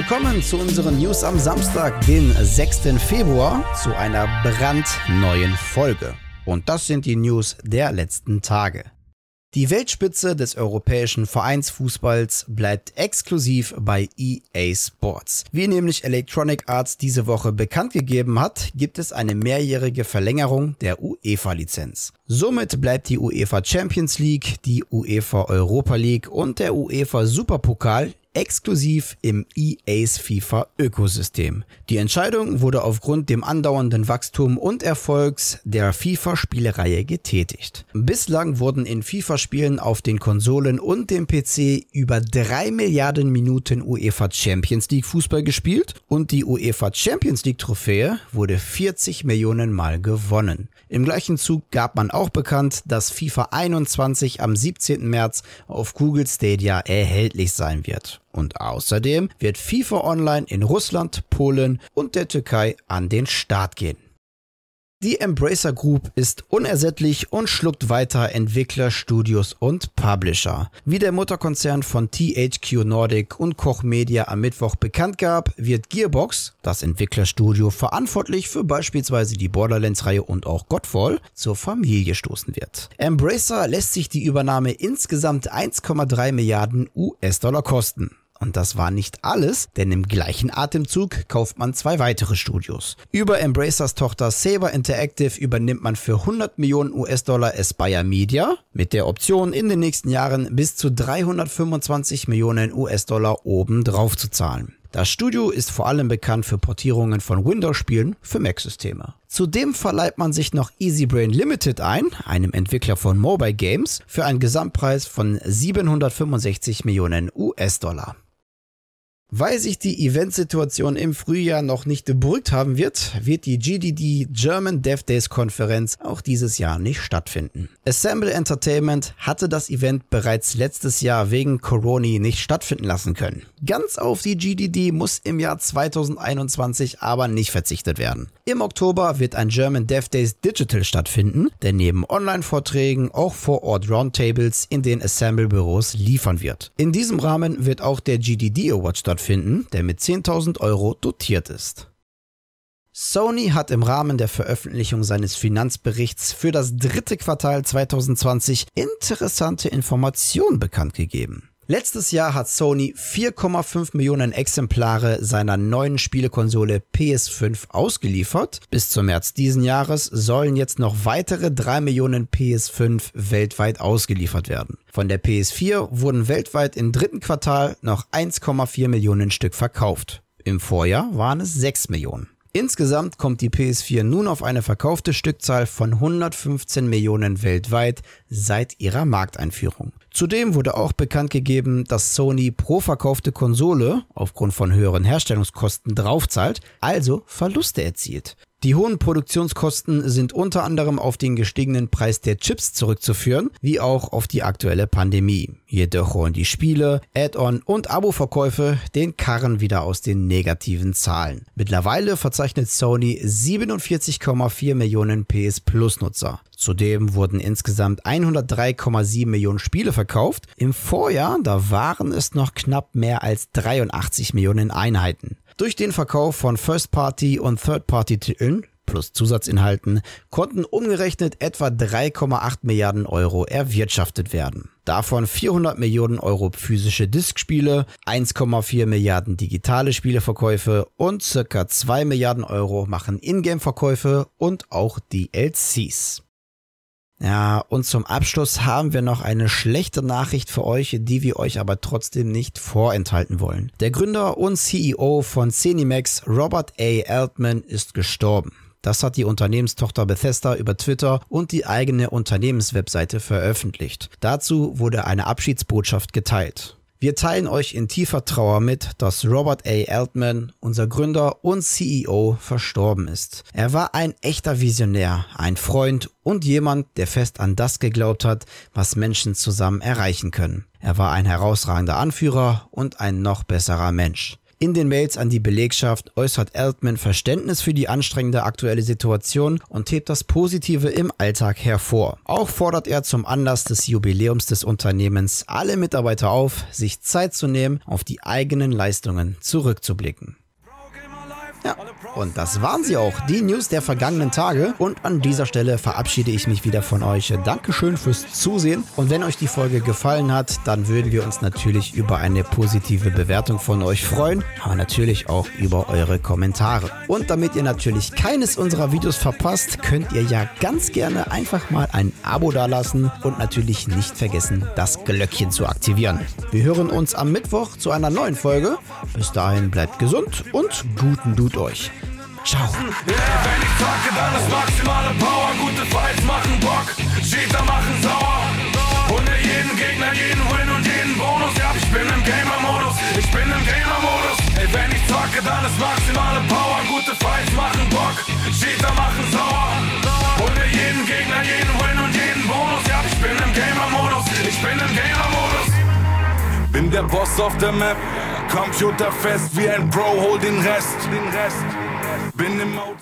Willkommen zu unseren News am Samstag, den 6. Februar, zu einer brandneuen Folge. Und das sind die News der letzten Tage. Die Weltspitze des europäischen Vereinsfußballs bleibt exklusiv bei EA Sports. Wie nämlich Electronic Arts diese Woche bekannt gegeben hat, gibt es eine mehrjährige Verlängerung der UEFA-Lizenz. Somit bleibt die UEFA Champions League, die UEFA Europa League und der UEFA Superpokal exklusiv im EAs FIFA Ökosystem. Die Entscheidung wurde aufgrund dem andauernden Wachstum und Erfolgs der FIFA Spielereihe getätigt. Bislang wurden in FIFA Spielen auf den Konsolen und dem PC über 3 Milliarden Minuten UEFA Champions League Fußball gespielt und die UEFA Champions League Trophäe wurde 40 Millionen Mal gewonnen. Im gleichen Zug gab man auch bekannt, dass FIFA 21 am 17. März auf Google Stadia erhältlich sein wird. Und außerdem wird FIFA Online in Russland, Polen und der Türkei an den Start gehen. Die Embracer Group ist unersättlich und schluckt weiter Entwickler, Studios und Publisher. Wie der Mutterkonzern von THQ Nordic und Koch Media am Mittwoch bekannt gab, wird Gearbox, das Entwicklerstudio verantwortlich für beispielsweise die Borderlands-Reihe und auch Godfall, zur Familie stoßen wird. Embracer lässt sich die Übernahme insgesamt 1,3 Milliarden US-Dollar kosten. Und das war nicht alles, denn im gleichen Atemzug kauft man zwei weitere Studios. Über Embracers Tochter Saber Interactive übernimmt man für 100 Millionen US-Dollar Aspire Media mit der Option in den nächsten Jahren bis zu 325 Millionen US-Dollar oben drauf zu zahlen. Das Studio ist vor allem bekannt für Portierungen von Windows-Spielen für Mac-Systeme. Zudem verleiht man sich noch EasyBrain Limited ein, einem Entwickler von Mobile Games, für einen Gesamtpreis von 765 Millionen US-Dollar. Weil sich die Eventsituation im Frühjahr noch nicht beruhigt haben wird, wird die GDD German Dev Days Konferenz auch dieses Jahr nicht stattfinden. Assemble Entertainment hatte das Event bereits letztes Jahr wegen Corona nicht stattfinden lassen können. Ganz auf die GDD muss im Jahr 2021 aber nicht verzichtet werden. Im Oktober wird ein German Dev Days Digital stattfinden, der neben Online-Vorträgen auch vor Ort Roundtables in den Assemble Büros liefern wird. In diesem Rahmen wird auch der GDD Award stattfinden stattfinden, der mit 10.000 Euro dotiert ist. Sony hat im Rahmen der Veröffentlichung seines Finanzberichts für das dritte Quartal 2020 interessante Informationen bekannt gegeben. Letztes Jahr hat Sony 4,5 Millionen Exemplare seiner neuen Spielekonsole PS5 ausgeliefert. Bis zum März diesen Jahres sollen jetzt noch weitere 3 Millionen PS5 weltweit ausgeliefert werden. Von der PS4 wurden weltweit im dritten Quartal noch 1,4 Millionen Stück verkauft. Im Vorjahr waren es 6 Millionen. Insgesamt kommt die PS4 nun auf eine verkaufte Stückzahl von 115 Millionen weltweit seit ihrer Markteinführung. Zudem wurde auch bekannt gegeben, dass Sony pro verkaufte Konsole aufgrund von höheren Herstellungskosten draufzahlt, also Verluste erzielt. Die hohen Produktionskosten sind unter anderem auf den gestiegenen Preis der Chips zurückzuführen, wie auch auf die aktuelle Pandemie. Jedoch holen die Spiele, Add-on und Abo-Verkäufe den Karren wieder aus den negativen Zahlen. Mittlerweile verzeichnet Sony 47,4 Millionen PS Plus Nutzer. Zudem wurden insgesamt 103,7 Millionen Spiele verkauft. Im Vorjahr, da waren es noch knapp mehr als 83 Millionen Einheiten. Durch den Verkauf von First-Party- und Third-Party-Titeln plus Zusatzinhalten konnten umgerechnet etwa 3,8 Milliarden Euro erwirtschaftet werden. Davon 400 Millionen Euro physische Diskspiele, 1,4 Milliarden digitale Spieleverkäufe und circa 2 Milliarden Euro machen Ingame-Verkäufe und auch DLCs. Ja, und zum Abschluss haben wir noch eine schlechte Nachricht für euch, die wir euch aber trotzdem nicht vorenthalten wollen. Der Gründer und CEO von Cinemax, Robert A. Altman, ist gestorben. Das hat die Unternehmenstochter Bethesda über Twitter und die eigene Unternehmenswebseite veröffentlicht. Dazu wurde eine Abschiedsbotschaft geteilt. Wir teilen euch in tiefer Trauer mit, dass Robert A. Altman, unser Gründer und CEO, verstorben ist. Er war ein echter Visionär, ein Freund und jemand, der fest an das geglaubt hat, was Menschen zusammen erreichen können. Er war ein herausragender Anführer und ein noch besserer Mensch. In den Mails an die Belegschaft äußert Altman Verständnis für die anstrengende aktuelle Situation und hebt das Positive im Alltag hervor. Auch fordert er zum Anlass des Jubiläums des Unternehmens alle Mitarbeiter auf, sich Zeit zu nehmen, auf die eigenen Leistungen zurückzublicken. Ja, und das waren sie auch, die News der vergangenen Tage. Und an dieser Stelle verabschiede ich mich wieder von euch. Dankeschön fürs Zusehen. Und wenn euch die Folge gefallen hat, dann würden wir uns natürlich über eine positive Bewertung von euch freuen, aber natürlich auch über eure Kommentare. Und damit ihr natürlich keines unserer Videos verpasst, könnt ihr ja ganz gerne einfach mal ein Abo dalassen und natürlich nicht vergessen, das Glöckchen zu aktivieren. Wir hören uns am Mittwoch zu einer neuen Folge. Bis dahin bleibt gesund und guten Dude euch. Ciao. Yeah, wenn ich zacke, dann ist maximale Power. Gute Fights machen Bock, Cheater machen sauer. Hunde jeden Gegner, jeden Win und jeden Bonus. Ja, ich bin im Gamer-Modus, ich bin im Gamer-Modus. Ey, wenn ich zacke, dann ist maximale Power. Gute Fights machen Bock, Cheater machen sauer. Hunde jeden Gegner, jeden Win und jeden Bonus. Ja, ich bin im Gamer-Modus, ich bin im Gamer-Modus. Bin der Boss auf der Map, Computer fest wie ein Bro, hol den Rest. Den Rest. Bin im Auto.